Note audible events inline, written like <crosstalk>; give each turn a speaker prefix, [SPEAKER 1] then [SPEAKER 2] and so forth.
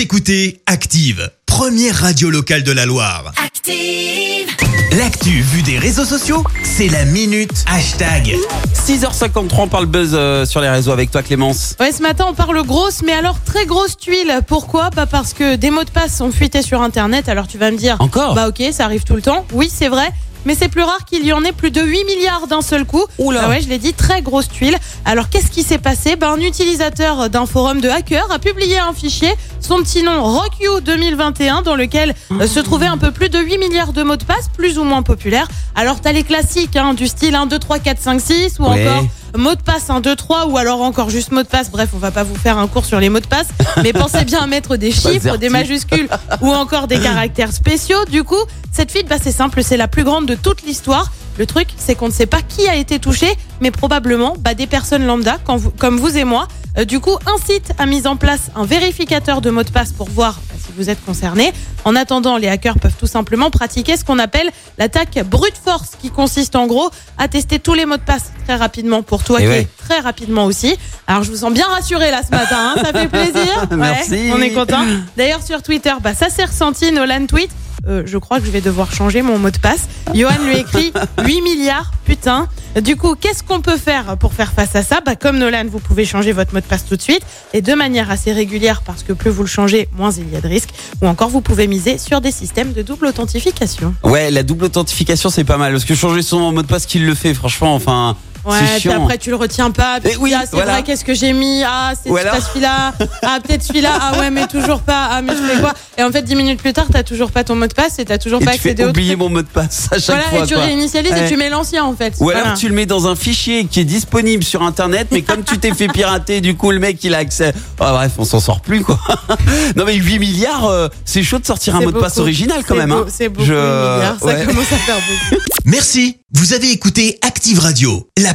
[SPEAKER 1] Vous écoutez Active, première radio locale de la Loire.
[SPEAKER 2] Active.
[SPEAKER 1] L'actu vue des réseaux sociaux, c'est la minute hashtag.
[SPEAKER 3] 6h53, on parle buzz euh, sur les réseaux avec toi Clémence.
[SPEAKER 4] Ouais, ce matin, on parle grosse, mais alors très grosse tuile. Pourquoi? Pas parce que des mots de passe ont fuité sur Internet. Alors tu vas me dire,
[SPEAKER 3] Encore?
[SPEAKER 4] Bah ok, ça arrive tout le temps. Oui, c'est vrai. Mais c'est plus rare qu'il y en ait plus de 8 milliards d'un seul coup.
[SPEAKER 3] Oula.
[SPEAKER 4] Ah ouais, je l'ai dit, très grosse tuile. Alors qu'est-ce qui s'est passé? Ben, Un utilisateur d'un forum de hackers a publié un fichier, son petit nom RockYou 2021, dans lequel euh, se trouvaient un peu plus de 8 milliards de mots de passe, plus ou moins populaires. Alors t'as les classiques, hein, du style 1, 2, 3, 4, 5, 6, ou
[SPEAKER 3] Ouais.
[SPEAKER 4] encore mot de passe 1, 2, 3, ou alors encore juste mot de passe. Bref, on va pas vous faire un cours sur les mots de passe, <laughs> mais pensez bien à mettre des chiffres, des majuscules ou encore des caractères spéciaux. Du coup, cette fuite, bah, c'est simple, c'est la plus grande de toute l'histoire. Le truc, c'est qu'on ne sait pas qui a été touché, mais probablement bah, des personnes lambda, quand vous- comme vous et moi. Euh, du coup, un site a mis en place un vérificateur de mots de passe pour voir vous êtes concerné. En attendant, les hackers peuvent tout simplement pratiquer ce qu'on appelle l'attaque brute force, qui consiste en gros à tester tous les mots de passe très rapidement pour toi,
[SPEAKER 3] Et
[SPEAKER 4] qui
[SPEAKER 3] ouais.
[SPEAKER 4] très rapidement aussi. Alors, je vous sens bien rassuré là ce matin, hein, ça fait plaisir. <laughs> Ouais,
[SPEAKER 3] Merci.
[SPEAKER 4] on est content. D'ailleurs, sur Twitter, bah, ça s'est ressenti. Nolan tweet. Euh, je crois que je vais devoir changer mon mot de passe. Johan lui écrit <laughs> 8 milliards, putain. Du coup, qu'est-ce qu'on peut faire pour faire face à ça? Bah, Comme Nolan, vous pouvez changer votre mot de passe tout de suite et de manière assez régulière parce que plus vous le changez, moins il y a de risques. Ou encore, vous pouvez miser sur des systèmes de double authentification.
[SPEAKER 3] Ouais, la double authentification c'est pas mal parce que changer son mot de passe qu'il le fait, franchement, enfin,
[SPEAKER 4] Ouais, puis
[SPEAKER 3] chiant.
[SPEAKER 4] après tu le retiens pas. Puis
[SPEAKER 3] Eh oui,
[SPEAKER 4] ah, c'est
[SPEAKER 3] voilà.
[SPEAKER 4] vrai, qu'est-ce que j'ai mis? Ah, c'est
[SPEAKER 3] Voilà.
[SPEAKER 4] pas celui-là. Ah, peut-être celui-là. Ah ouais, mais toujours pas. Ah, mais je fais quoi? Et en fait, 10 minutes plus tard, t'as toujours pas ton mot de passe et t'as toujours
[SPEAKER 3] Et
[SPEAKER 4] pas
[SPEAKER 3] tu fais
[SPEAKER 4] accédé au
[SPEAKER 3] oublier
[SPEAKER 4] truc.
[SPEAKER 3] mon mot de passe à chaque
[SPEAKER 4] Voilà,
[SPEAKER 3] fois.
[SPEAKER 4] et tu
[SPEAKER 3] quoi.
[SPEAKER 4] réinitialises
[SPEAKER 3] Ouais.
[SPEAKER 4] et tu mets l'ancien en fait.
[SPEAKER 3] Ou alors
[SPEAKER 4] Voilà.
[SPEAKER 3] tu le mets dans un fichier qui est disponible sur internet, mais comme tu t'es fait pirater, du coup le mec il a accès. Ah, bref, on s'en sort plus quoi. <laughs> non mais 8 milliards, euh, c'est chaud de sortir un mot de passe original quand même. hein.
[SPEAKER 4] C'est beaucoup,
[SPEAKER 3] Je-
[SPEAKER 4] huit milliards, Ça
[SPEAKER 3] ouais.
[SPEAKER 4] commence à faire beaucoup.
[SPEAKER 1] Merci, vous avez écouté Active Radio, la